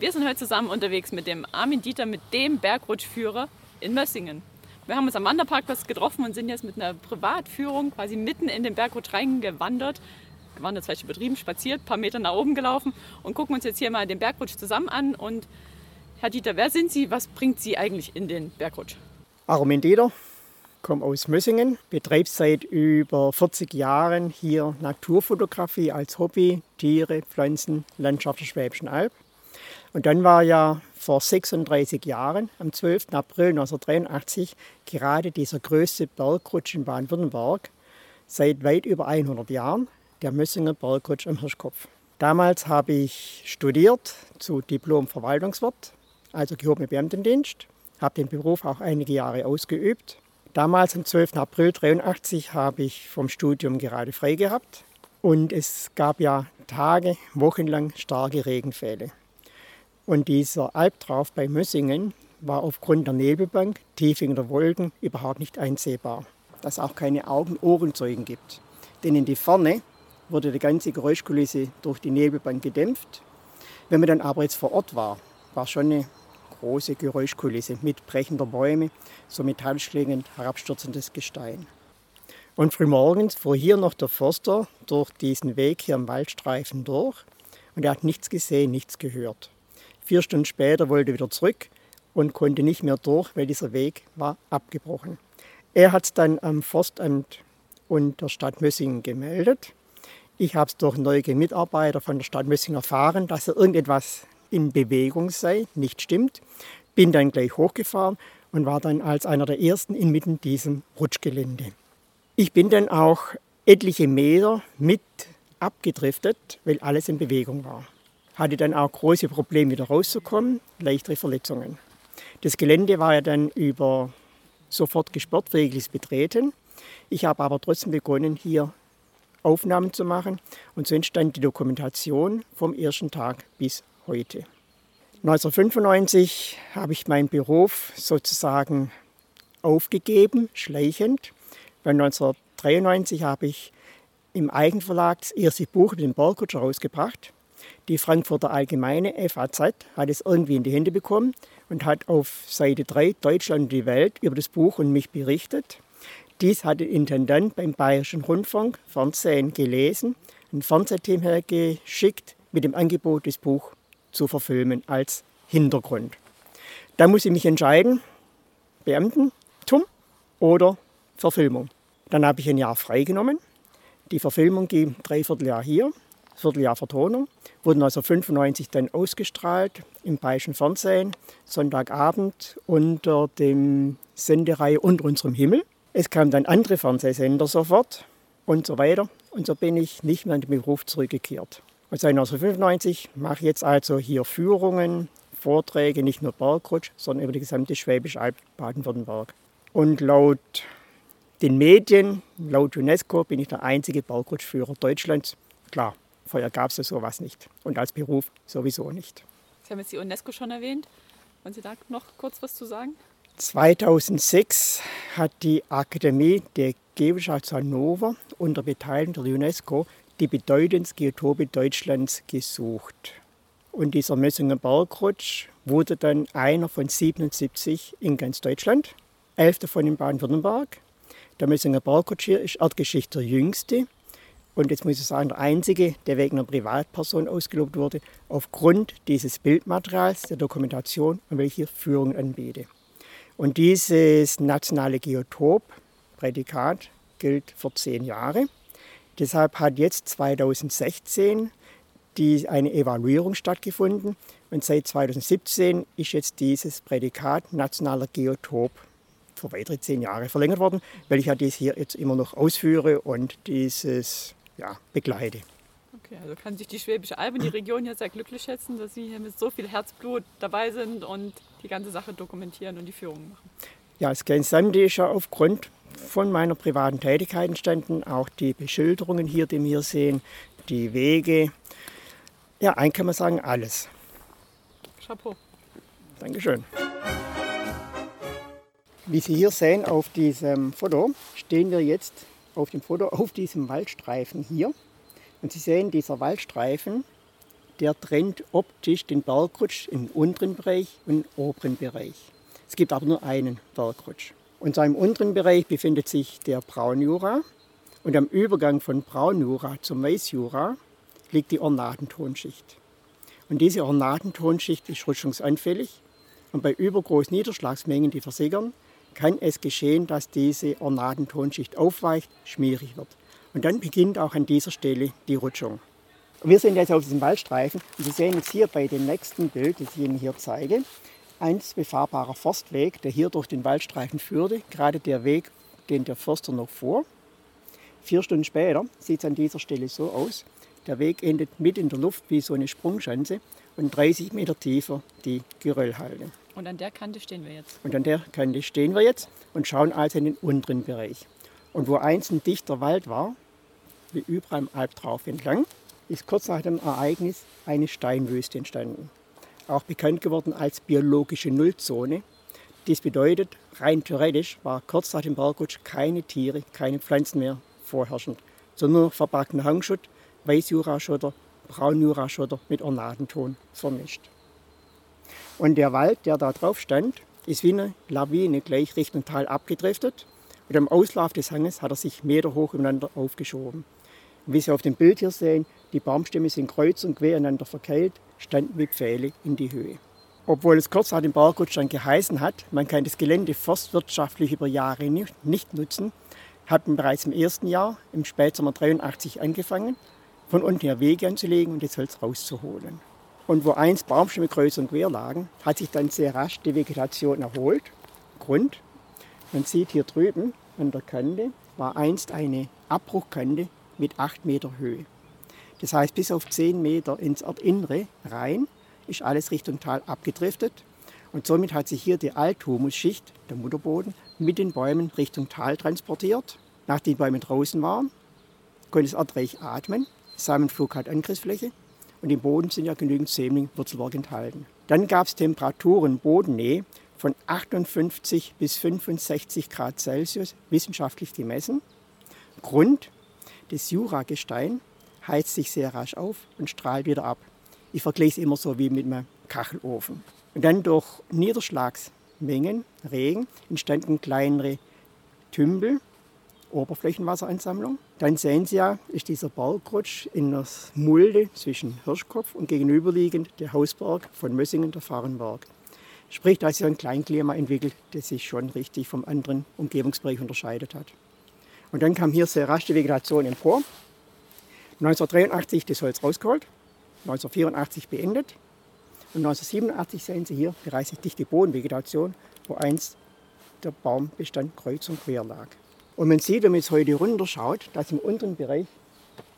Wir sind heute zusammen unterwegs mit dem Armin Dieter, mit dem Bergrutschführer in Mössingen. Wir haben uns am Wanderparkplatz getroffen und sind jetzt mit einer Privatführung quasi mitten in den Bergrutsch reingewandert gewandert, zum Beispiel betrieben, spaziert, ein paar Meter nach oben gelaufen und gucken uns jetzt hier mal den Bergrutsch zusammen an. Und Herr Dieter, wer sind Sie? Was bringt Sie eigentlich in den Bergrutsch? Armin Dieter, komme aus Mössingen, betreibe seit über 40 Jahren hier Naturfotografie als Hobby, Tiere, Pflanzen, Landschaft der Schwäbischen Alb. Und dann war ja vor 36 Jahren, am 12. April 1983, gerade dieser größte Bergrutsch in Baden-Württemberg, seit weit über 100 Jahren, der Mössinger Bergrutsch am Hirschkopf. Damals habe ich studiert zu Diplom-Verwaltungswirt, also gehobener Beamtendienst, habe den Beruf auch einige Jahre ausgeübt. Damals am 12. April 1983 habe ich vom Studium gerade frei gehabt und es gab ja Tage, wochenlang starke Regenfälle. Und dieser Albtrauf bei Mössingen war aufgrund der Nebelbank, tief in der Wolken, überhaupt nicht einsehbar. Dass auch keine Augen- Ohrenzeugen gibt. Denn in die Ferne wurde die ganze Geräuschkulisse durch die Nebelbank gedämpft. Wenn man dann aber jetzt vor Ort war, war schon eine große Geräuschkulisse mit brechender Bäume, so metallschlingend herabstürzendes Gestein. Und frühmorgens fuhr hier noch der Förster durch diesen Weg hier im Waldstreifen durch und er hat nichts gesehen, nichts gehört. Vier Stunden später wollte er wieder zurück und konnte nicht mehr durch, weil dieser Weg war abgebrochen. Er hat es dann am Forstamt und der Stadt Mössingen gemeldet ich habe es durch neue Mitarbeiter von der Stadt Mössing erfahren, dass er irgendetwas in Bewegung sei, nicht stimmt. Bin dann gleich hochgefahren und war dann als einer der ersten inmitten diesem Rutschgelände. Ich bin dann auch etliche Meter mit abgedriftet, weil alles in Bewegung war. Hatte dann auch große Probleme wieder rauszukommen, leichtere Verletzungen. Das Gelände war ja dann über sofort gesperrt, regelmäßig betreten. Ich habe aber trotzdem begonnen, hier Aufnahmen zu machen. Und so entstand die Dokumentation vom ersten Tag bis heute. 1995 habe ich meinen Beruf sozusagen aufgegeben, schleichend. Weil 1993 habe ich im Eigenverlag das erste Buch mit dem Bergkutsch rausgebracht. Die Frankfurter Allgemeine FAZ hat es irgendwie in die Hände bekommen und hat auf Seite 3 Deutschland und die Welt über das Buch und mich berichtet. Dies hat der Intendant beim Bayerischen Rundfunk Fernsehen gelesen, ein Fernsehteam hergeschickt mit dem Angebot, das Buch zu verfilmen als Hintergrund. Da muss ich mich entscheiden, Beamtentum oder Verfilmung. Dann habe ich ein Jahr freigenommen. Die Verfilmung ging dreiviertel Jahr hier, Vierteljahr Vertonung, wurden also 95 dann ausgestrahlt im Bayerischen Fernsehen, Sonntagabend unter dem Sendereihe Unter unserem Himmel. Es kamen dann andere Fernsehsender sofort und so weiter. Und so bin ich nicht mehr in den Beruf zurückgekehrt. Und seit 1995 mache ich jetzt also hier Führungen, Vorträge, nicht nur Bergrutsch, sondern über die gesamte Schwäbische Alb Baden-Württemberg. Und laut den Medien, laut UNESCO, bin ich der einzige Bergrutschführer Deutschlands. Klar, vorher gab es sowas nicht. Und als Beruf sowieso nicht. Sie haben jetzt die UNESCO schon erwähnt. Wollen Sie da noch kurz was zu sagen? 2006 hat die Akademie der Geowissenschaften Hannover unter Beteiligung der UNESCO die bedeutendsten Geotope Deutschlands gesucht. Und dieser Mössinger Bergrutsch wurde dann einer von 77 in ganz Deutschland, elf davon in Baden-Württemberg. Der Mössinger Bergrutsch hier ist Erdgeschichte der jüngste und jetzt muss ich sagen, der einzige, der wegen einer Privatperson ausgelobt wurde, aufgrund dieses Bildmaterials, der Dokumentation und welche Führungen anbiete. Und dieses nationale Geotop, Prädikat, gilt für zehn Jahre. Deshalb hat jetzt 2016 die, eine Evaluierung stattgefunden und seit 2017 ist jetzt dieses Prädikat nationaler Geotop für weitere zehn Jahre verlängert worden, weil ich ja dies hier jetzt immer noch ausführe und dieses ja, begleite. Okay, also kann sich die Schwäbische Alb und die Region hier sehr glücklich schätzen, dass Sie hier mit so viel Herzblut dabei sind und die ganze Sache dokumentieren und die Führung machen. Ja, das Gesamte ist ja aufgrund von meiner privaten Tätigkeit entstanden. Auch die Beschilderungen hier, die wir hier sehen, die Wege. Ja, eigentlich kann man sagen, alles. Chapeau. Dankeschön. Wie Sie hier sehen auf diesem Foto, stehen wir jetzt auf dem Foto auf diesem Waldstreifen hier. Und Sie sehen, dieser Waldstreifen, der trennt optisch den Bergrutsch im unteren Bereich und im oberen Bereich. Es gibt aber nur einen Bergrutsch. Und so im unteren Bereich befindet sich der Braunjura. Und am Übergang von Braunjura zum Weißjura liegt die Ornatentonschicht. Und diese Ornatentonschicht ist rutschungsanfällig. Und bei übergroßen Niederschlagsmengen, die versickern, kann es geschehen, dass diese Ornatentonschicht aufweicht, schmierig wird. Und dann beginnt auch an dieser Stelle die Rutschung. Wir sind jetzt auf diesem Waldstreifen und Sie sehen jetzt hier bei dem nächsten Bild, das ich Ihnen hier zeige, ein befahrbarer Forstweg, der hier durch den Waldstreifen führte. Gerade der Weg, den der Förster noch vor. Vier Stunden später sieht es an dieser Stelle so aus. Der Weg endet mit in der Luft wie so eine Sprungschanze und 30 Meter tiefer die Geröllhalde. Und an der Kante stehen wir jetzt. Und an der Kante stehen wir jetzt und schauen also in den unteren Bereich. Und wo einst ein dichter Wald war, wie überall im Albtrauf entlang, ist kurz nach dem Ereignis eine Steinwüste entstanden. Auch bekannt geworden als biologische Nullzone. Dies bedeutet, rein theoretisch war kurz nach dem Bergrutsch keine Tiere, keine Pflanzen mehr vorherrschend, sondern nur verpackten Hangschutt, Weißjuraschotter, Braunjuraschotter mit Ornatenton vermischt. Und der Wald, der da drauf stand, ist wie eine Lawine gleich Richtung Tal abgedriftet. Und am Auslauf des Hanges hat er sich meterhoch übereinander aufgeschoben. Und wie Sie auf dem Bild hier sehen, die Baumstämme sind kreuz und quer einander verkeilt, standen wie Pfähle in die Höhe. Obwohl es kurz nach dem Bergrutsch dann geheißen hat, man kann das Gelände forstwirtschaftlich über Jahre nicht nutzen, hat man bereits im ersten Jahr, im Spätsommer 83, angefangen, von unten her Wege anzulegen und das Holz rauszuholen. Und wo einst Baumstämme kreuz und quer lagen, hat sich dann sehr rasch die Vegetation erholt. Grund, man sieht hier drüben an der Kante, war einst eine Abbruchkante mit 8 Meter Höhe. Das heißt, bis auf 10 Meter ins Erdinnere rein ist alles Richtung Tal abgedriftet. Und somit hat sich hier die Althumusschicht, der Mutterboden, mit den Bäumen Richtung Tal transportiert. Nachdem die Bäume draußen waren, konnte es erdreich atmen. Samenflug hat Angriffsfläche und im Boden sind ja genügend Sämling, Wurzelwerk enthalten. Dann gab es Temperaturen, Bodennähe von 58 bis 65 Grad Celsius, wissenschaftlich gemessen. Grund, das Juragestein heizt sich sehr rasch auf und strahlt wieder ab. Ich vergleiche es immer so wie mit einem Kachelofen. Und dann durch Niederschlagsmengen, Regen, entstanden kleinere Tümpel, Oberflächenwasseransammlung. Dann sehen Sie ja, ist dieser Bergrutsch in der Mulde zwischen Hirschkopf und gegenüberliegend der Hausberg von Mössingen, der Fahrenberg. Sprich, da ist ja ein Kleinklima entwickelt, das sich schon richtig vom anderen Umgebungsbereich unterscheidet hat. Und dann kam hier sehr rasch die Vegetation empor. 1983 das Holz rausgeholt, 1984 beendet und 1987 sehen Sie hier bereits eine dichte Bodenvegetation, wo einst der Baumbestand kreuz und quer lag. Und man sieht, wenn man jetzt heute runterschaut, dass im unteren Bereich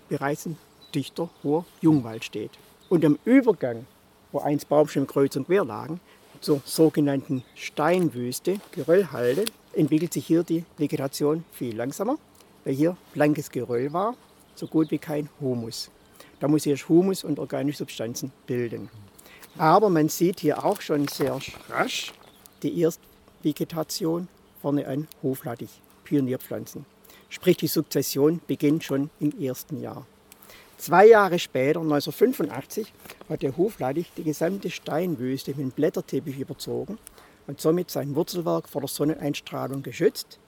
bereits ein dichter, hoher Jungwald steht. Und am Übergang, wo einst Baumstämme kreuz und quer lagen, zur sogenannten Steinwüste, Geröllhalde, entwickelt sich hier die Vegetation viel langsamer, weil hier blankes Geröll war so gut wie kein Humus. Da muss erst Humus und organische Substanzen bilden. Aber man sieht hier auch schon sehr rasch die Erstvegetation vorne an Hoflattich, Pionierpflanzen. Sprich, die Sukzession beginnt schon im ersten Jahr. Zwei Jahre später, 1985, hat der Hoflattich die gesamte Steinwüste mit Blätterteppich überzogen und somit sein Wurzelwerk vor der Sonneneinstrahlung geschützt.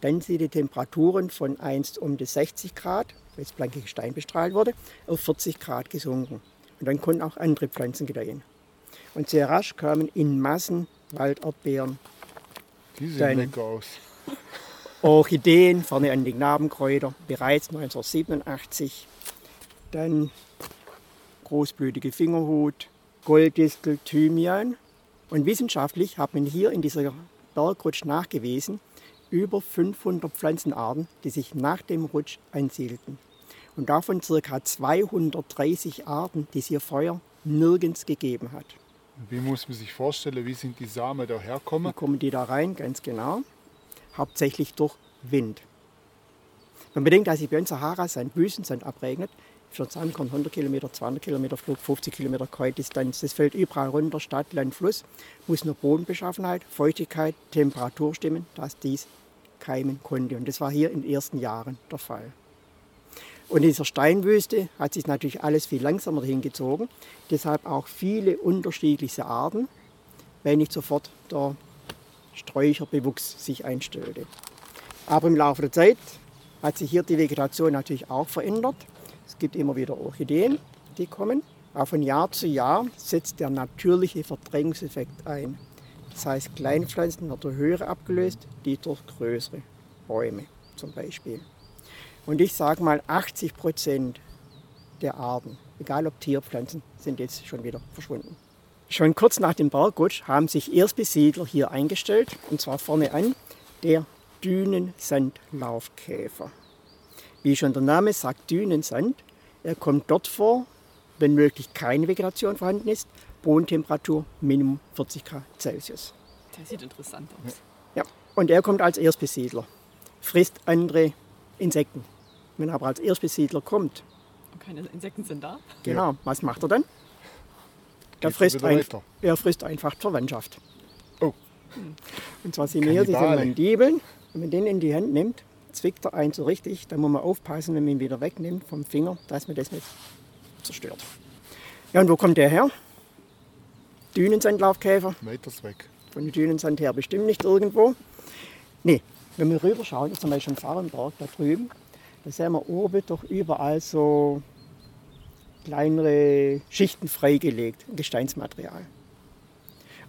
Dann sind die Temperaturen von einst um die 60 Grad weil das blanke Gestein bestrahlt wurde, auf 40 Grad gesunken. Und dann konnten auch andere Pflanzen gedeihen. Und sehr rasch kamen in Massen Walderdbeeren. Die sehen lecker aus. Orchideen, vorne an die Knabenkräuter, bereits 1987. Dann großblütige Fingerhut, Golddistel, Thymian. Und wissenschaftlich hat man hier in dieser Bergrutsch nachgewiesen, über 500 Pflanzenarten, die sich nach dem Rutsch ansiedelten. Und davon ca. 230 Arten, die es hier vorher nirgends gegeben hat. Wie muss man sich vorstellen, wie sind die Samen da herkommen? Wie kommen die da rein? Ganz genau. Hauptsächlich durch Wind. Man bedenkt, dass sich bei uns Sahara sein Wüstensand abregnet, für Sandkorn 100 Kilometer, 200 Kilometer Flug, 50 Kilometer Kreuzdistanz. Das fällt überall runter, Stadt, Land, Fluss. Muss nur Bodenbeschaffenheit, Feuchtigkeit, Temperatur stimmen, dass dies keimen konnte. Und das war hier in den ersten Jahren der Fall. Und in dieser Steinwüste hat sich natürlich alles viel langsamer hingezogen. Deshalb auch viele unterschiedliche Arten, weil nicht sofort der Sträucherbewuchs sich einstellte. Aber im Laufe der Zeit hat sich hier die Vegetation natürlich auch verändert. Es gibt immer wieder Orchideen, die kommen. Aber von Jahr zu Jahr setzt der natürliche Verdrängungseffekt ein. Das heißt, Kleinpflanzen werden durch höhere abgelöst, die durch größere Bäume zum Beispiel. Und ich sage mal, 80 Prozent der Arten, egal ob Tierpflanzen, sind jetzt schon wieder verschwunden. Schon kurz nach dem Bergrutsch haben sich Erstbesiedler hier eingestellt, und zwar vorne an der Dünensandlaufkäfer. Wie schon der Name sagt, Dünensand, er kommt dort vor, wenn möglich keine Vegetation vorhanden ist, Bodentemperatur Minimum 40 Grad Celsius. Der sieht interessant aus. Ja, und er kommt als Erstbesiedler, frisst andere Insekten. Wenn er aber als Erstbesiedler kommt. Und keine Insekten sind da? Genau, was macht er dann? Er frisst, ein, er frisst einfach Verwandtschaft. Oh. Und zwar sind hier diese Mandibeln. Wenn man den in die Hand nimmt, zwickt er einen so richtig. Da muss man aufpassen, wenn man ihn wieder wegnimmt vom Finger, dass man das nicht zerstört. Ja, und wo kommt der her? Dünensandlaufkäfer. Meters weg. Von den Dünensand her bestimmt nicht irgendwo. Nee, wenn wir rüberschauen, zum Beispiel im Fahrenberg da drüben, da sehen wir oben doch überall so kleinere Schichten freigelegt, Gesteinsmaterial.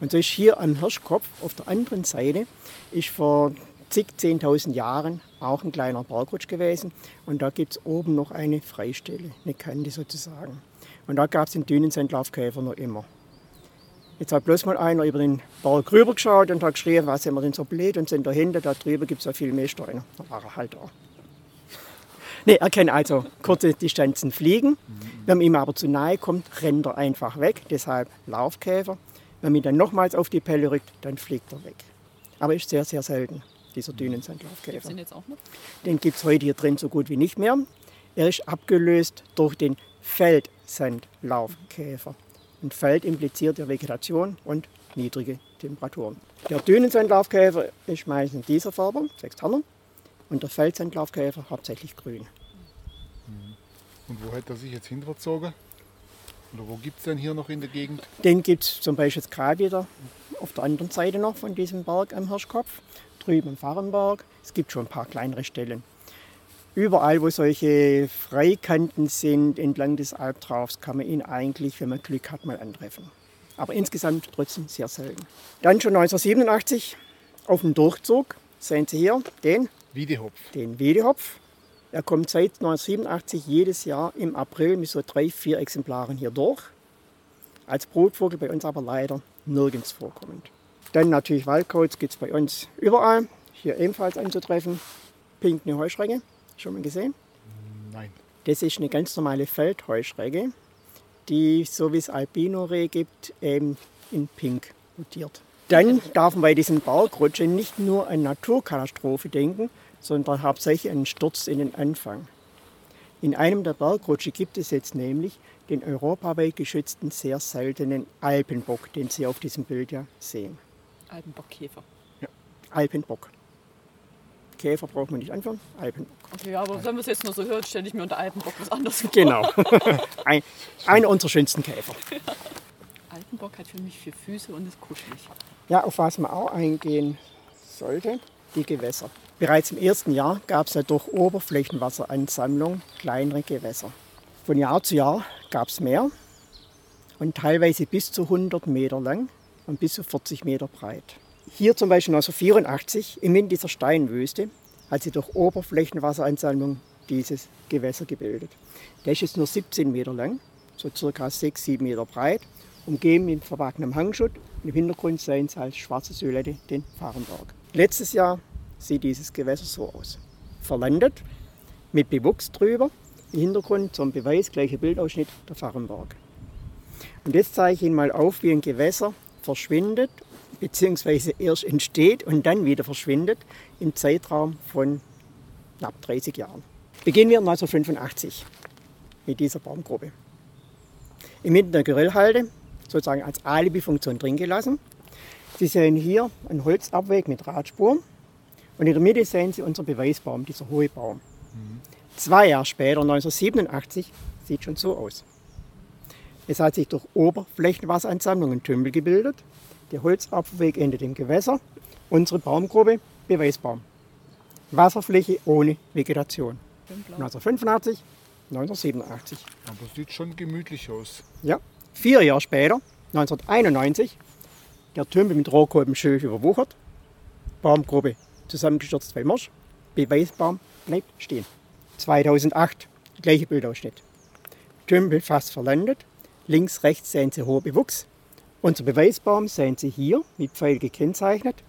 Und so ist hier am Hirschkopf auf der anderen Seite ist vor zig, zehntausend Jahren auch ein kleiner Bergrutsch gewesen. Und da gibt es oben noch eine Freistelle, eine Kante sozusagen. Und da gab es den Dünensandlaufkäfer noch immer. Jetzt hat bloß mal einer über den Berg rüber geschaut und hat geschrien, was sind wir denn so blöd und sind dahinter, da drüben gibt es ja viel mehr Steine. Da war er halt da. Nee, er kann also kurze Distanzen fliegen. Wenn man ihm aber zu nahe kommt, rennt er einfach weg. Deshalb Laufkäfer. Wenn man ihn dann nochmals auf die Pelle rückt, dann fliegt er weg. Aber ist sehr, sehr selten, dieser Dünensandlaufkäfer. Den jetzt auch noch? Den gibt es heute hier drin so gut wie nicht mehr. Er ist abgelöst durch den Feldsandlaufkäfer. Und Feld impliziert ja Vegetation und niedrige Temperaturen. Der Dünensandlaufkäfer ist meistens dieser Farbe, sechs Tanner. Und der Feldsandlaufkäfer hauptsächlich grün. Mhm. Und wo hat er sich jetzt hinterzogen? Oder wo gibt es denn hier noch in der Gegend? Den gibt es zum Beispiel jetzt gerade wieder auf der anderen Seite noch von diesem Berg am Hirschkopf, drüben im Fahrenberg. Es gibt schon ein paar kleinere Stellen. Überall, wo solche Freikanten sind entlang des Albtraufs, kann man ihn eigentlich, wenn man Glück hat, mal antreffen. Aber insgesamt trotzdem sehr selten. Dann schon 1987 auf dem Durchzug, sehen Sie hier den Wiedehopf. Den Wiedehopf. Er kommt seit 1987 jedes Jahr im April mit so drei, vier Exemplaren hier durch. Als Brutvogel bei uns aber leider nirgends vorkommend. Dann natürlich Waldkauz gibt es bei uns überall. Hier ebenfalls anzutreffen. Pinkne Heuschrecke. Schon mal gesehen? Nein. Das ist eine ganz normale Feldheuschrecke, die, so wie es Albino-Reh gibt, eben in Pink mutiert. Dann darf man bei diesem Bergrutschen nicht nur an Naturkatastrophe denken, sondern hauptsächlich einen Sturz in den Anfang. In einem der Bergrutsche gibt es jetzt nämlich den europaweit geschützten, sehr seltenen Alpenbock, den Sie auf diesem Bild ja sehen. Alpenbockkäfer. Ja, Alpenbock. Käfer braucht man nicht anfangen, Alpenbock. Okay, aber wenn man es jetzt nur so hört, stelle ich mir unter Alpenbock was anderes vor. Genau. Ein, einer unserer schönsten Käfer. Alpenbock hat für mich vier Füße und ist kuschelig. Ja, auf was man auch eingehen sollte, die Gewässer. Bereits im ersten Jahr gab es ja durch Oberflächenwasseransammlung kleinere Gewässer. Von Jahr zu Jahr gab es mehr und teilweise bis zu 100 Meter lang und bis zu 40 Meter breit. Hier zum Beispiel 1984 in dieser Steinwüste hat sie durch Oberflächenwasseransammlung dieses Gewässer gebildet. Der ist jetzt nur 17 Meter lang, so circa 6, 7 Meter breit, umgeben mit verwachsenem Hangschutt und im Hintergrund sehen Sie als schwarze Silhouette den Fahrenberg. Letztes Jahr sieht dieses Gewässer so aus. Verlandet, mit Bewuchs drüber, im Hintergrund zum Beweis, gleicher Bildausschnitt, der Fachenberg. Und jetzt zeige ich Ihnen mal auf, wie ein Gewässer verschwindet, beziehungsweise erst entsteht und dann wieder verschwindet im Zeitraum von knapp 30 Jahren. Beginnen wir 1985 mit dieser Baumgruppe. Im Mitten der Grillhalde, sozusagen als Alibi-Funktion drin gelassen. Sie sehen hier einen Holzabweg mit Radspuren und in der Mitte sehen Sie unseren Beweisbaum, dieser hohe Baum. Mhm. Zwei Jahre später, 1987, sieht schon so aus. Es hat sich durch Oberflächenwasseransammlung ein Tümpel gebildet. Der Holzabweg endet im Gewässer. Unsere Baumgruppe, Beweisbaum. Wasserfläche ohne Vegetation. 1985, 1987. Aber sieht schon gemütlich aus. Ja. Vier Jahre später, 1991, der Tümpel mit Rohkolbenschilf überwuchert. Baumgruppe zusammengestürzt bei Marsch. Beweisbaum bleibt stehen. 2008, gleiche Bildausschnitt. Tümpel fast verlandet. Links, rechts sehen Sie hoher Bewuchs. Unser Beweisbaum sehen Sie hier mit Pfeil gekennzeichnet,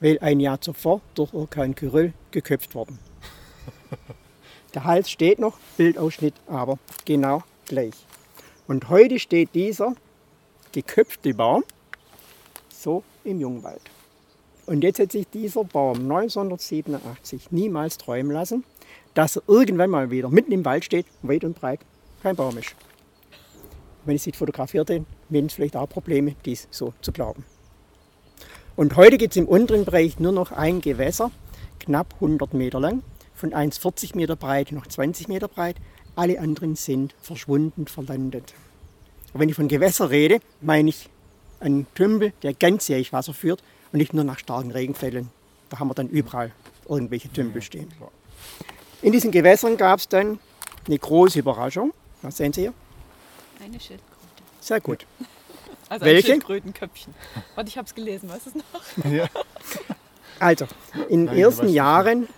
weil ein Jahr zuvor durch Orkan Kyrill geköpft worden. Der Hals steht noch, Bildausschnitt aber genau gleich. Und heute steht dieser geköpfte Baum so im Jungwald. Und jetzt hat sich dieser Baum 1987 niemals träumen lassen, dass er irgendwann mal wieder mitten im Wald steht, weit und breit kein Baum ist. Wenn ich es fotografiert hätte, wären es vielleicht auch Probleme, dies so zu glauben. Und heute gibt es im unteren Bereich nur noch ein Gewässer, knapp 100 Meter lang, von 1,40 Meter breit noch 20 Meter breit. Alle anderen sind verschwunden, verlandet. Und wenn ich von Gewässer rede, meine ich einen Tümpel, der ganzjährig Wasser führt und nicht nur nach starken Regenfällen. Da haben wir dann überall irgendwelche Tümpel stehen. In diesen Gewässern gab es dann eine große Überraschung. Was sehen Sie hier? Eine Schildkröte. Sehr gut. Also Welche? ein Schildkrötenköpfchen. Warte, ich habe es gelesen, weißt du es noch? Ja. Also, in den ersten Jahren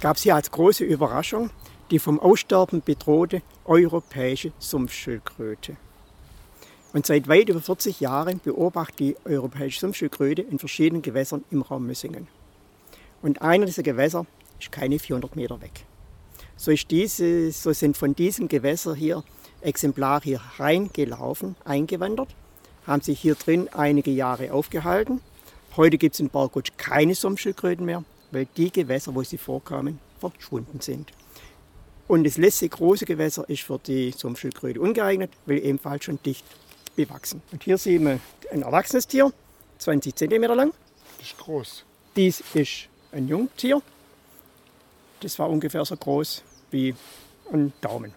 gab es hier als große Überraschung die vom Aussterben bedrohte europäische Sumpfschildkröte. Und seit weit über 40 Jahren beobachtet die europäische Sumpfschildkröte in verschiedenen Gewässern im Raum Mössingen. Und einer dieser Gewässer ist keine 400 Meter weg. So, ist diese, so sind von diesem Gewässer hier Exemplare hier reingelaufen, eingewandert, haben sich hier drin einige Jahre aufgehalten. Heute gibt es in Bargutsch keine Sumpfschildkröten mehr, weil die Gewässer, wo sie vorkamen, verschwunden sind. Und das letzte große Gewässer ist für die Sumpfschildkröte ungeeignet, weil ebenfalls schon dicht bewachsen. Und hier sehen wir ein erwachsenes Tier, 20 cm lang. Das ist groß. Dies ist ein Jungtier. Das war ungefähr so groß wie ein Daumen.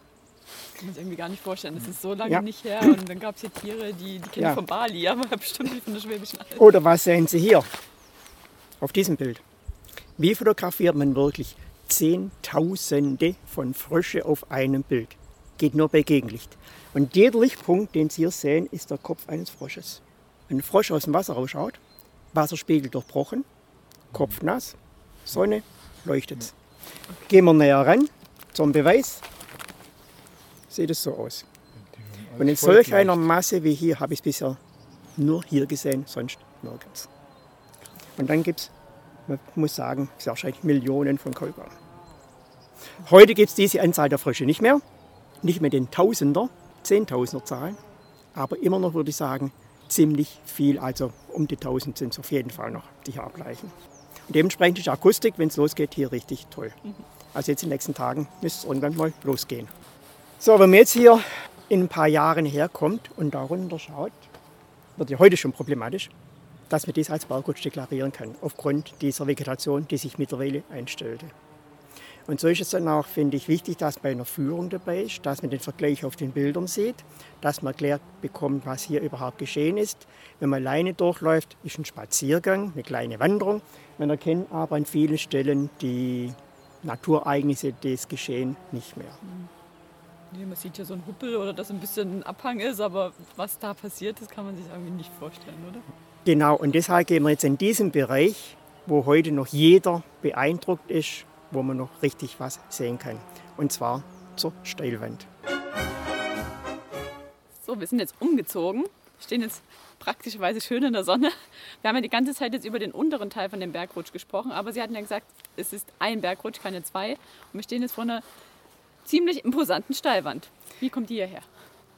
Ich kann man sich irgendwie gar nicht vorstellen. Das ist so lange ja. nicht her. Und dann gab es hier Tiere, die, die kenne ja. von Bali, aber bestimmt nicht von der Schwäbischen Alb. Oder was sehen Sie hier auf diesem Bild? Wie fotografiert man wirklich Zehntausende von Frösche auf einem Bild? Geht nur bei Gegenlicht. Und jeder Lichtpunkt, den Sie hier sehen, ist der Kopf eines Frosches. Wenn ein Frosch aus dem Wasser rausschaut, Wasserspiegel durchbrochen, Kopf nass, Sonne, leuchtet Gehen wir näher ran zum Beweis sieht es so aus. Und in solch einer Masse wie hier habe ich es bisher nur hier gesehen, sonst nirgends. Und dann gibt es, man muss sagen, sehr wahrscheinlich Millionen von Kolbern. Heute gibt es diese Anzahl der Frösche nicht mehr, nicht mehr den Tausender, Zehntausender Zahlen, aber immer noch würde ich sagen, ziemlich viel, also um die Tausend sind es auf jeden Fall noch, die hier ableichen. Und dementsprechend ist die Akustik, wenn es losgeht, hier richtig toll. Also jetzt in den nächsten Tagen müsste es irgendwann mal losgehen. So, wenn man jetzt hier in ein paar Jahren herkommt und darunter schaut, wird ja heute schon problematisch, dass man dies als Berggut deklarieren kann, aufgrund dieser Vegetation, die sich mittlerweile einstellte. Und so ist es dann auch, finde ich, wichtig, dass bei einer Führung dabei ist, dass man den Vergleich auf den Bildern sieht, dass man erklärt bekommt, was hier überhaupt geschehen ist. Wenn man alleine durchläuft, ist ein Spaziergang, eine kleine Wanderung. Man erkennt aber an vielen Stellen die Naturereignisse des Geschehen nicht mehr. Nee, man sieht ja so einen Huppel oder dass ein bisschen ein Abhang ist, aber was da passiert, das kann man sich irgendwie nicht vorstellen, oder? Genau, und deshalb gehen wir jetzt in diesem Bereich, wo heute noch jeder beeindruckt ist, wo man noch richtig was sehen kann. Und zwar zur Steilwand. So, wir sind jetzt umgezogen, stehen jetzt praktischerweise schön in der Sonne. Wir haben ja die ganze Zeit jetzt über den unteren Teil von dem Bergrutsch gesprochen, aber Sie hatten ja gesagt, es ist ein Bergrutsch, keine zwei. Und wir stehen jetzt vor einer ziemlich imposanten Steilwand. Wie kommt die hierher?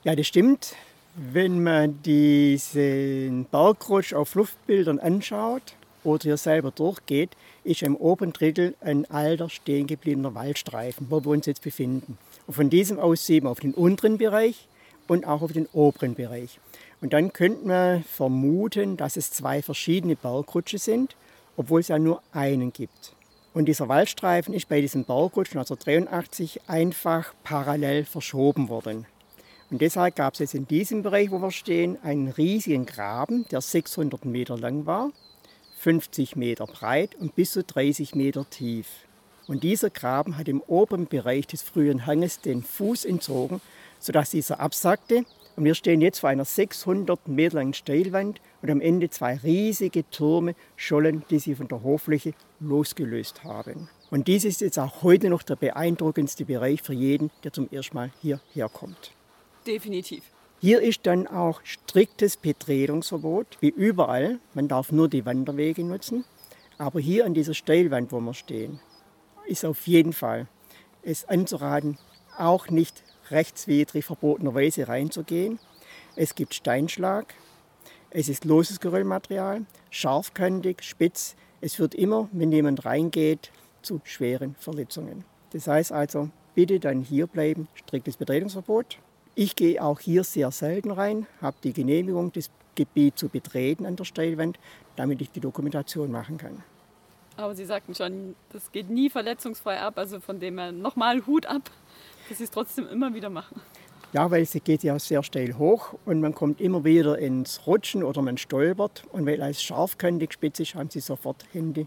Ja, das stimmt. Wenn man diesen Bergrutsch auf Luftbildern anschaut oder hier selber durchgeht, ist im oberen Drittel ein alter, stehen gebliebener Waldstreifen, wo wir uns jetzt befinden. Und von diesem aus sehen wir auf den unteren Bereich und auch auf den oberen Bereich. Und dann könnte man vermuten, dass es zwei verschiedene Bergrutsche sind, obwohl es ja nur einen gibt. Und dieser Waldstreifen ist bei diesem Bergrutsch 1983 einfach parallel verschoben worden. Und deshalb gab es jetzt in diesem Bereich, wo wir stehen, einen riesigen Graben, der 600 Meter lang war, 50 Meter breit und bis zu 30 Meter tief. Und dieser Graben hat im oberen Bereich des frühen Hanges den Fuß entzogen, sodass dieser absackte. Und wir stehen jetzt vor einer 600 Meter langen Steilwand und am Ende zwei riesige Türme schollen, die sie von der Hochfläche losgelöst haben. Und dies ist jetzt auch heute noch der beeindruckendste Bereich für jeden, der zum ersten Mal hierher kommt. Definitiv. Hier ist dann auch striktes Betretungsverbot, wie überall. Man darf nur die Wanderwege nutzen. Aber hier an dieser Steilwand, wo wir stehen, ist auf jeden Fall es anzuraten, auch nicht rechtswidrig verbotenerweise reinzugehen. Es gibt Steinschlag, es ist loses Geröllmaterial, scharfkantig, spitz. Es wird immer, wenn jemand reingeht, zu schweren Verletzungen. Das heißt also, bitte dann hier bleiben, striktes Betretungsverbot. Ich gehe auch hier sehr selten rein, habe die Genehmigung, das Gebiet zu betreten an der Steilwand, damit ich die Dokumentation machen kann. Aber Sie sagten schon, das geht nie verletzungsfrei ab, also von dem her nochmal Hut ab, dass Sie es trotzdem immer wieder machen. Ja, weil sie geht ja sehr steil hoch und man kommt immer wieder ins Rutschen oder man stolpert. Und weil es scharfkantig spitz ist, haben sie sofort Hände,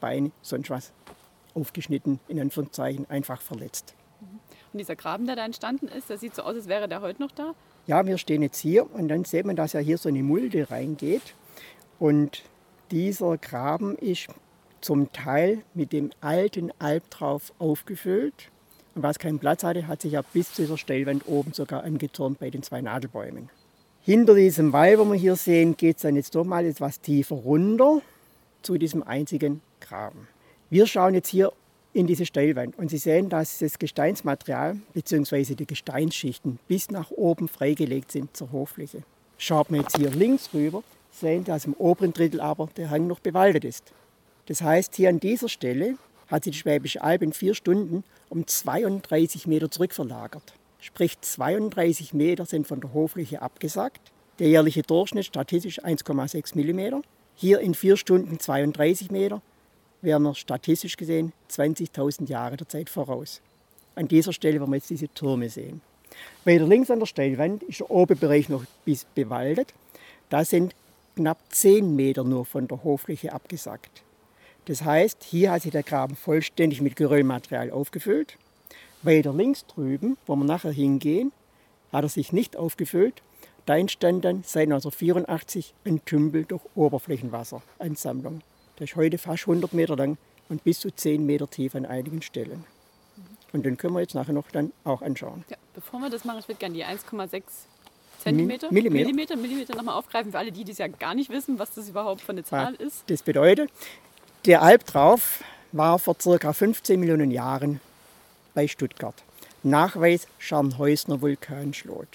Beine, sonst was aufgeschnitten, in Anführungszeichen, einfach verletzt. Und dieser Graben, der da entstanden ist, der sieht so aus, als wäre der heute noch da? Ja, wir stehen jetzt hier und dann sieht man, dass ja hier so eine Mulde reingeht. Und dieser Graben ist zum Teil mit dem alten Albtrauf aufgefüllt. Und was keinen Platz hatte, hat sich ja bis zu dieser Stellwand oben sogar angeturnt bei den zwei Nadelbäumen. Hinter diesem Wall, wo wir hier sehen, geht es dann jetzt doch mal etwas tiefer runter zu diesem einzigen Graben. Wir schauen jetzt hier in diese Steilwand und Sie sehen, dass das Gesteinsmaterial bzw. die Gesteinsschichten bis nach oben freigelegt sind zur Hochfläche. Schaut man jetzt hier links rüber, sehen, dass im oberen Drittel aber der Hang noch bewaldet ist. Das heißt, hier an dieser Stelle hat sich die Schwäbische Alb in vier Stunden um 32 Meter zurückverlagert. Sprich, 32 Meter sind von der Hochfläche abgesackt. Der jährliche Durchschnitt statistisch 1,6 mm. Hier in vier Stunden 32 Meter wären wir statistisch gesehen 20.000 Jahre der Zeit voraus. An dieser Stelle wollen wir jetzt diese Türme sehen. Weiter links an der Steilwand ist der Oberbereich noch bis bewaldet. Da sind knapp 10 Meter nur von der Hochfläche abgesackt. Das heißt, hier hat sich der Graben vollständig mit Geröllmaterial aufgefüllt. Weiter links drüben, wo wir nachher hingehen, hat er sich nicht aufgefüllt. Da entstand dann seit 1984 ein Tümpel durch Oberflächenwasseransammlung. Der ist heute fast 100 Meter lang und bis zu 10 Meter tief an einigen Stellen. Und den können wir jetzt nachher noch dann auch anschauen. Ja, bevor wir das machen, ich würde gerne die 1,6 Zentimeter, Millimeter. Millimeter, Millimeter nochmal aufgreifen, für alle, die das ja gar nicht wissen, was das überhaupt für eine Zahl Ja, ist. Das bedeutet, der Albtrauf war vor ca. 15 Millionen Jahren bei Stuttgart. Nachweis Scharnhäusner Vulkanschlot.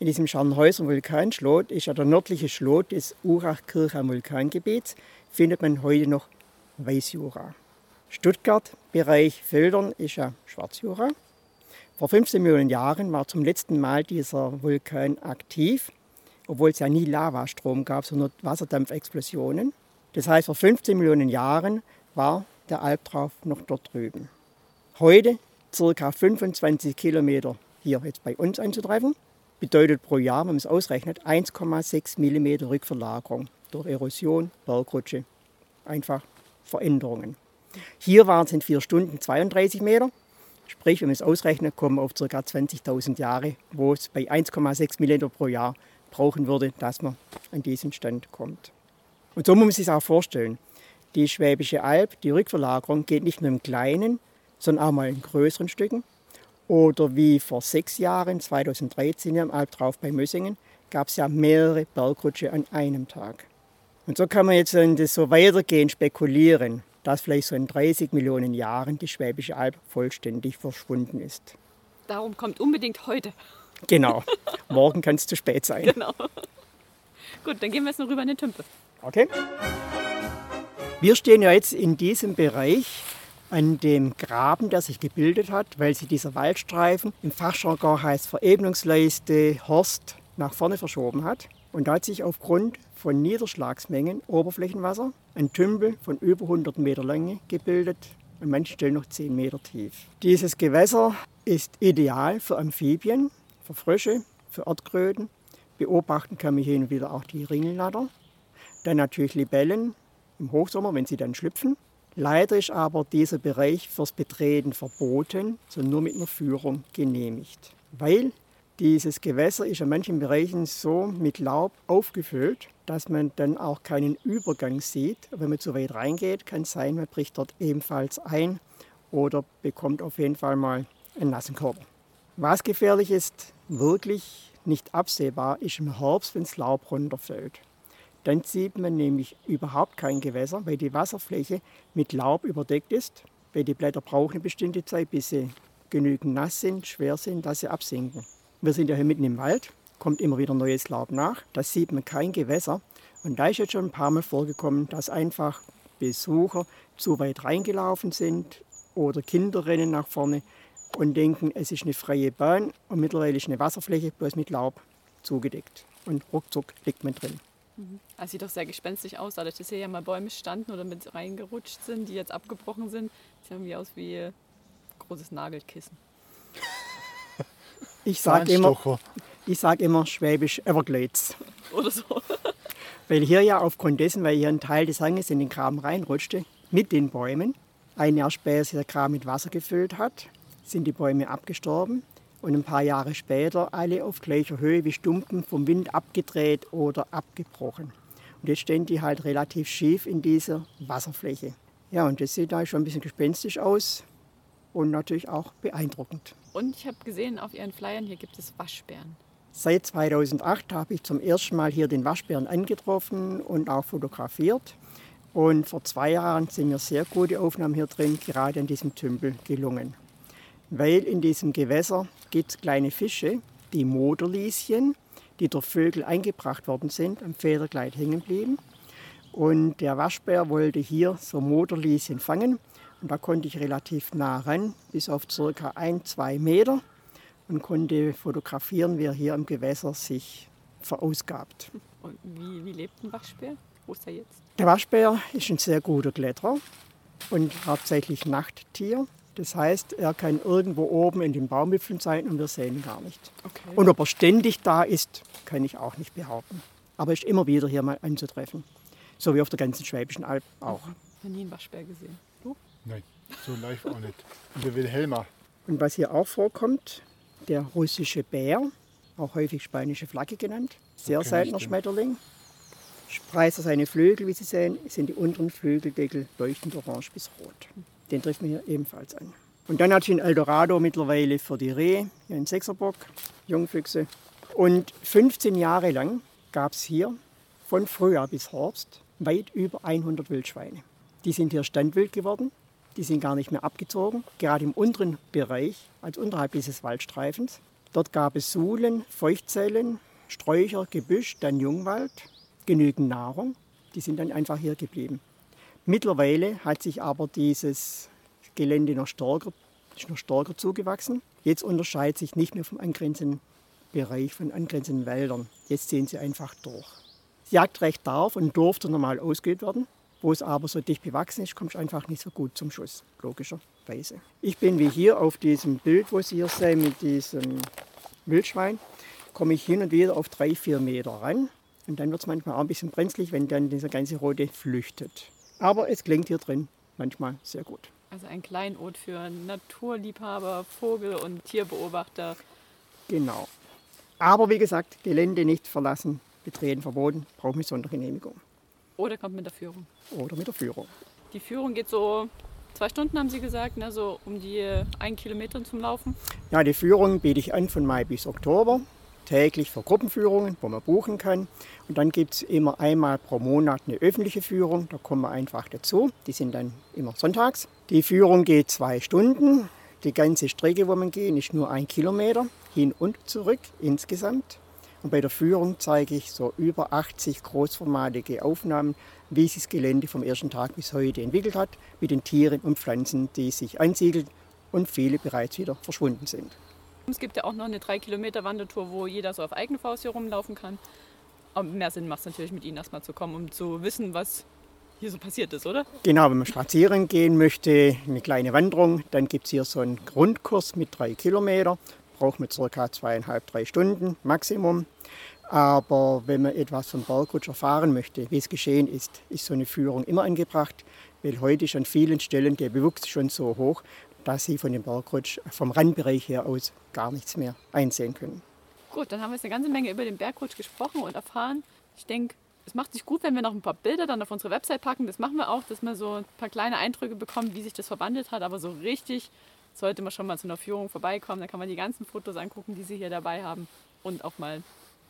In diesem Scharnhäusner Vulkanschlot ist ja der nördliche Schlot des Urachkircher Vulkangebiets, findet man heute noch Weißjura. Stuttgart, Bereich Feldern, ist ja Schwarzjura. Vor 15 Millionen Jahren war zum letzten Mal dieser Vulkan aktiv, obwohl es ja nie Lavastrom gab, sondern Wasserdampfexplosionen. Das heißt, vor 15 Millionen Jahren war der Albtrauf noch dort drüben. Heute ca. 25 Kilometer hier jetzt bei uns anzutreffen. Bedeutet pro Jahr, wenn man es ausrechnet, 1,6 mm Rückverlagerung durch Erosion, Bergrutsche. Einfach Veränderungen. Hier waren es in vier Stunden 32 Meter. Sprich, wenn man es ausrechnet, kommen wir auf ca. 20.000 Jahre, wo es bei 1,6 mm pro Jahr brauchen würde, dass man an diesen Stand kommt. Und so muss man sich das auch vorstellen. Die Schwäbische Alb, die Rückverlagerung geht nicht nur im Kleinen, sondern auch mal in größeren Stücken. Oder wie vor sechs Jahren, 2013 im Albtrauf bei Mössingen, gab es ja mehrere Bergrutsche an einem Tag. Und so kann man jetzt, wenn das so weitergehen, spekulieren, dass vielleicht so in 30 Millionen Jahren die Schwäbische Alb vollständig verschwunden ist. Darum kommt unbedingt heute. Genau. Morgen kann es zu spät sein. Genau. Gut, dann gehen wir jetzt noch rüber in den Tümpel. Okay. Wir stehen ja jetzt in diesem Bereich an dem Graben, der sich gebildet hat, weil sich dieser Waldstreifen im Fachjargon heißt Verebnungsleiste Horst nach vorne verschoben hat. Und da hat sich aufgrund von Niederschlagsmengen Oberflächenwasser ein Tümpel von über 100 Meter Länge gebildet, an manchen Stellen noch 10 Meter tief. Dieses Gewässer ist ideal für Amphibien, für Frösche, für Erdkröten. Beobachten kann man hier und wieder auch die Ringelnatter. Dann natürlich Libellen im Hochsommer, wenn sie dann schlüpfen. Leider ist aber dieser Bereich fürs Betreten verboten, sondern nur mit einer Führung genehmigt. Weil dieses Gewässer ist in manchen Bereichen so mit Laub aufgefüllt, dass man dann auch keinen Übergang sieht. Wenn man zu weit reingeht, kann es sein, man bricht dort ebenfalls ein oder bekommt auf jeden Fall mal einen nassen Körper. Was gefährlich ist, wirklich nicht absehbar, ist im Herbst, wenn das Laub runterfällt. Dann sieht man nämlich überhaupt kein Gewässer, weil die Wasserfläche mit Laub überdeckt ist. Weil die Blätter brauchen eine bestimmte Zeit, bis sie genügend nass sind, schwer sind, dass sie absinken. Wir sind ja hier mitten im Wald, kommt immer wieder neues Laub nach. Da sieht man kein Gewässer. Und da ist jetzt schon ein paar Mal vorgekommen, dass einfach Besucher zu weit reingelaufen sind oder Kinder rennen nach vorne und denken, es ist eine freie Bahn und mittlerweile ist eine Wasserfläche bloß mit Laub zugedeckt. Und ruckzuck liegt man drin. Mhm. Das sieht doch sehr gespenstisch aus, dadurch, dass hier ja mal Bäume standen oder mit reingerutscht sind, die jetzt abgebrochen sind. Sieht irgendwie aus wie ein großes Nagelkissen. Ich sage immer, sag immer Schwäbisch Everglades. Oder so. Weil hier ja aufgrund dessen, weil hier ein Teil des Hanges in den Graben reinrutschte, mit den Bäumen, ein Jahr später sich der Graben mit Wasser gefüllt hat, sind die Bäume abgestorben und ein paar Jahre später alle auf gleicher Höhe wie Stumpen vom Wind abgedreht oder abgebrochen. Und jetzt stehen die halt relativ schief in dieser Wasserfläche. Ja, und das sieht da schon ein bisschen gespenstisch aus und natürlich auch beeindruckend. Und ich habe gesehen auf Ihren Flyern, hier gibt es Waschbären. Seit 2008 habe ich zum ersten Mal hier den Waschbären angetroffen und auch fotografiert. Und vor zwei Jahren sind mir sehr gute Aufnahmen hier drin, gerade an diesem Tümpel, gelungen. Weil in diesem Gewässer gibt es kleine Fische, die Moderlieschen, die durch Vögel eingebracht worden sind, am Federkleid hängen blieben. Und der Waschbär wollte hier so Moderlieschen fangen und da konnte ich relativ nah ran, bis auf circa ein, zwei Meter und konnte fotografieren, wie er hier im Gewässer sich verausgabt. Und wie, wie lebt ein Waschbär? Wo ist er jetzt? Der Waschbär ist ein sehr guter Kletterer und hauptsächlich Nachttier. Das heißt, er kann irgendwo oben in den Baumwipfeln sein und wir sehen ihn gar nicht. Okay. Und ob er ständig da ist, kann ich auch nicht behaupten. Aber er ist immer wieder hier mal anzutreffen. So wie auf der ganzen Schwäbischen Alb auch. Ich habe nie einen Waschbär gesehen. Nein, so live auch nicht. Und der Wilhelmer. Und was hier auch vorkommt, der russische Bär, auch häufig spanische Flagge genannt, sehr seltener Schmetterling. Spreizt seine Flügel, wie Sie sehen, sind die unteren Flügeldeckel leuchtend orange bis rot. Den trifft man hier ebenfalls an. Und dann hat ich ein Eldorado mittlerweile für die Rehe, hier in Sechserbock, Jungfüchse. Und 15 Jahre lang gab es hier von Frühjahr bis Herbst weit über 100 Wildschweine. Die sind hier standwild geworden die sind gar nicht mehr abgezogen, gerade im unteren Bereich, als unterhalb dieses Waldstreifens. Dort gab es Suhlen, Feuchtzellen, Sträucher, Gebüsch, dann Jungwald, genügend Nahrung. Die sind dann einfach hier geblieben. Mittlerweile hat sich aber dieses Gelände noch stärker, ist noch stärker zugewachsen. Jetzt unterscheidet sich nicht mehr vom angrenzenden Bereich, von angrenzenden Wäldern. Jetzt sehen sie einfach durch. Das Jagdrecht darf und durfte normal ausgeübt werden. Wo es aber so dicht bewachsen ist, kommst du einfach nicht so gut zum Schuss, logischerweise. Ich bin wie hier auf diesem Bild, wo Sie hier sehen, mit diesem Wildschwein, komme ich hin und wieder auf drei, vier Meter ran. Und dann wird es manchmal auch ein bisschen brenzlig, wenn dann dieser ganze Rote flüchtet. Aber es klingt hier drin manchmal sehr gut. Also ein Kleinod für Naturliebhaber, Vogel- und Tierbeobachter. Genau. Aber wie gesagt, Gelände nicht verlassen, betreten verboten, braucht eine Sondergenehmigung. Oder kommt mit der Führung. Oder mit der Führung. Die Führung geht so zwei Stunden, haben Sie gesagt, ne? so um die ein Kilometer zum Laufen. Ja, die Führung biete ich an von Mai bis Oktober. Täglich für Gruppenführungen, wo man buchen kann. Und dann gibt es immer einmal pro Monat eine öffentliche Führung. Da kommen wir einfach dazu. Die sind dann immer sonntags. Die Führung geht zwei Stunden. Die ganze Strecke, wo man gehen, ist nur ein Kilometer hin und zurück insgesamt. Und bei der Führung zeige ich so über 80 großformatige Aufnahmen, wie sich das Gelände vom ersten Tag bis heute entwickelt hat, mit den Tieren und Pflanzen, die sich ansiedeln und viele bereits wieder verschwunden sind. Es gibt ja auch noch eine 3 Kilometer Wandertour, wo jeder so auf eigene Faust hier rumlaufen kann. Aber mehr Sinn macht es natürlich, mit Ihnen erstmal zu kommen, um zu wissen, was hier so passiert ist, oder? Genau, wenn man spazieren gehen möchte, eine kleine Wanderung, dann gibt es hier so einen Grundkurs mit drei Kilometer. Braucht man circa zweieinhalb, drei Stunden Maximum. Aber wenn man etwas vom Bergrutsch erfahren möchte, wie es geschehen ist, ist so eine Führung immer angebracht, weil heute ist an vielen Stellen der Bewuchs schon so hoch, dass Sie von dem Bergrutsch vom Randbereich her aus gar nichts mehr einsehen können. Gut, dann haben wir jetzt eine ganze Menge über den Bergrutsch gesprochen und erfahren. Ich denke, es macht sich gut, wenn wir noch ein paar Bilder dann auf unsere Website packen. Das machen wir auch, dass man so ein paar kleine Eindrücke bekommt, wie sich das verwandelt hat. Aber so richtig sollte man schon mal zu einer Führung vorbeikommen. Da kann man die ganzen Fotos angucken, die Sie hier dabei haben und auch mal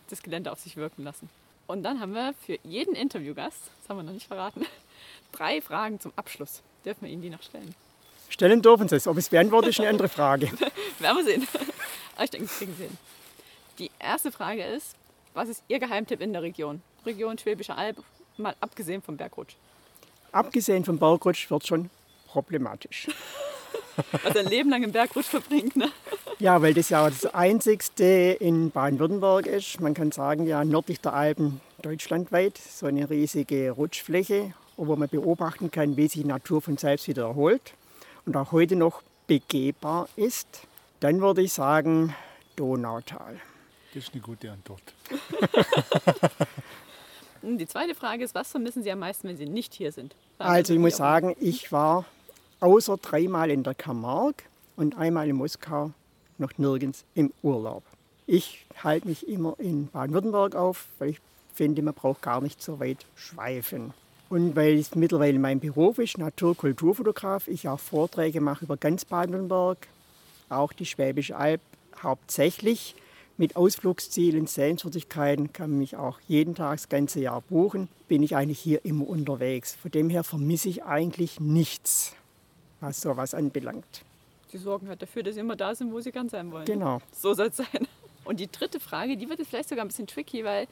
das Gelände auf sich wirken lassen. Und dann haben wir für jeden Interviewgast, das haben wir noch nicht verraten, drei Fragen zum Abschluss. Dürfen wir Ihnen die noch stellen? Stellen dürfen Sie es. Ob es beantwortet, ist eine andere Frage. Werden wir sehen. Aber ich denke, das kriegen Sie hin. Die erste Frage ist, was ist Ihr Geheimtipp in der Region? Region Schwäbische Alb, mal abgesehen vom Bergrutsch. Abgesehen vom Bergrutsch wird schon problematisch. Was ein Leben lang im Bergrutsch verbringt, ne? Ja, weil das ja das einzigste in Baden-Württemberg ist. Man kann sagen, ja, nördlich der Alpen deutschlandweit so eine riesige Rutschfläche, wo man beobachten kann, wie sich die Natur von selbst wieder erholt und auch heute noch begehbar ist. Dann würde ich sagen Donautal. Das ist eine gute Antwort. Die zweite Frage ist, was vermissen Sie am meisten, wenn Sie nicht hier sind? Also ich muss sagen, ich war außer dreimal in der Camargue und einmal in Moskau noch nirgends im Urlaub. Ich halte mich immer in Baden-Württemberg auf, weil ich finde, man braucht gar nicht so weit schweifen. Und weil es mittlerweile mein Beruf ist, Natur-Kulturfotograf, ich auch Vorträge mache über ganz Baden-Württemberg, auch die Schwäbische Alb hauptsächlich mit Ausflugszielen, Sehenswürdigkeiten, kann man mich auch jeden Tag das ganze Jahr buchen, bin ich eigentlich hier immer unterwegs. Von dem her vermisse ich eigentlich nichts, was sowas anbelangt. Sie sorgen halt dafür, dass Sie immer da sind, wo Sie ganz sein wollen. Genau. So soll es sein. Und die dritte Frage, die wird jetzt vielleicht sogar ein bisschen tricky, weil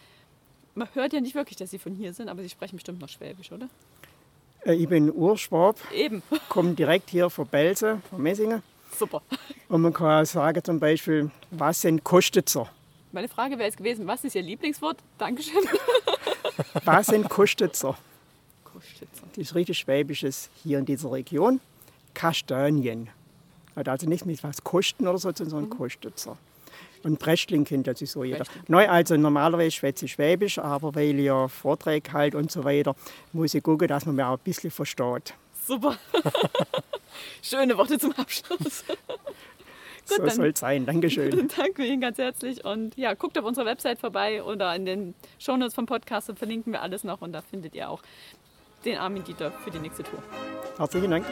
man hört ja nicht wirklich, dass Sie von hier sind, aber Sie sprechen bestimmt noch Schwäbisch, oder? Äh, Ich bin Urschwab, Eben. komme direkt hier von Belze, von Messingen. Super. Und man kann auch sagen zum Beispiel, was kostet so? Meine Frage wäre jetzt gewesen, was ist Ihr Lieblingswort? Dankeschön. Was kostet so? Kostitzer. Das ist richtig Schwäbisches hier in dieser Region. Kastanien. Hat also nicht mit was kosten oder so, sondern kostet so. Und Breschling kennt das so jeder. Neu, also normalerweise schwätze ich Schwäbisch, aber weil ich ja Vorträge halt und so weiter, muss ich gucken, dass man mir auch ein bisschen versteht. Super. Schöne Worte zum Abschluss. so dann- soll es sein. Dankeschön. Danke Ihnen ganz herzlich. Und ja, guckt auf unserer Website vorbei oder in den Shownotes vom Podcast, da verlinken wir alles noch und da findet ihr auch den Armin Dieter für die nächste Tour. Herzlichen Dank.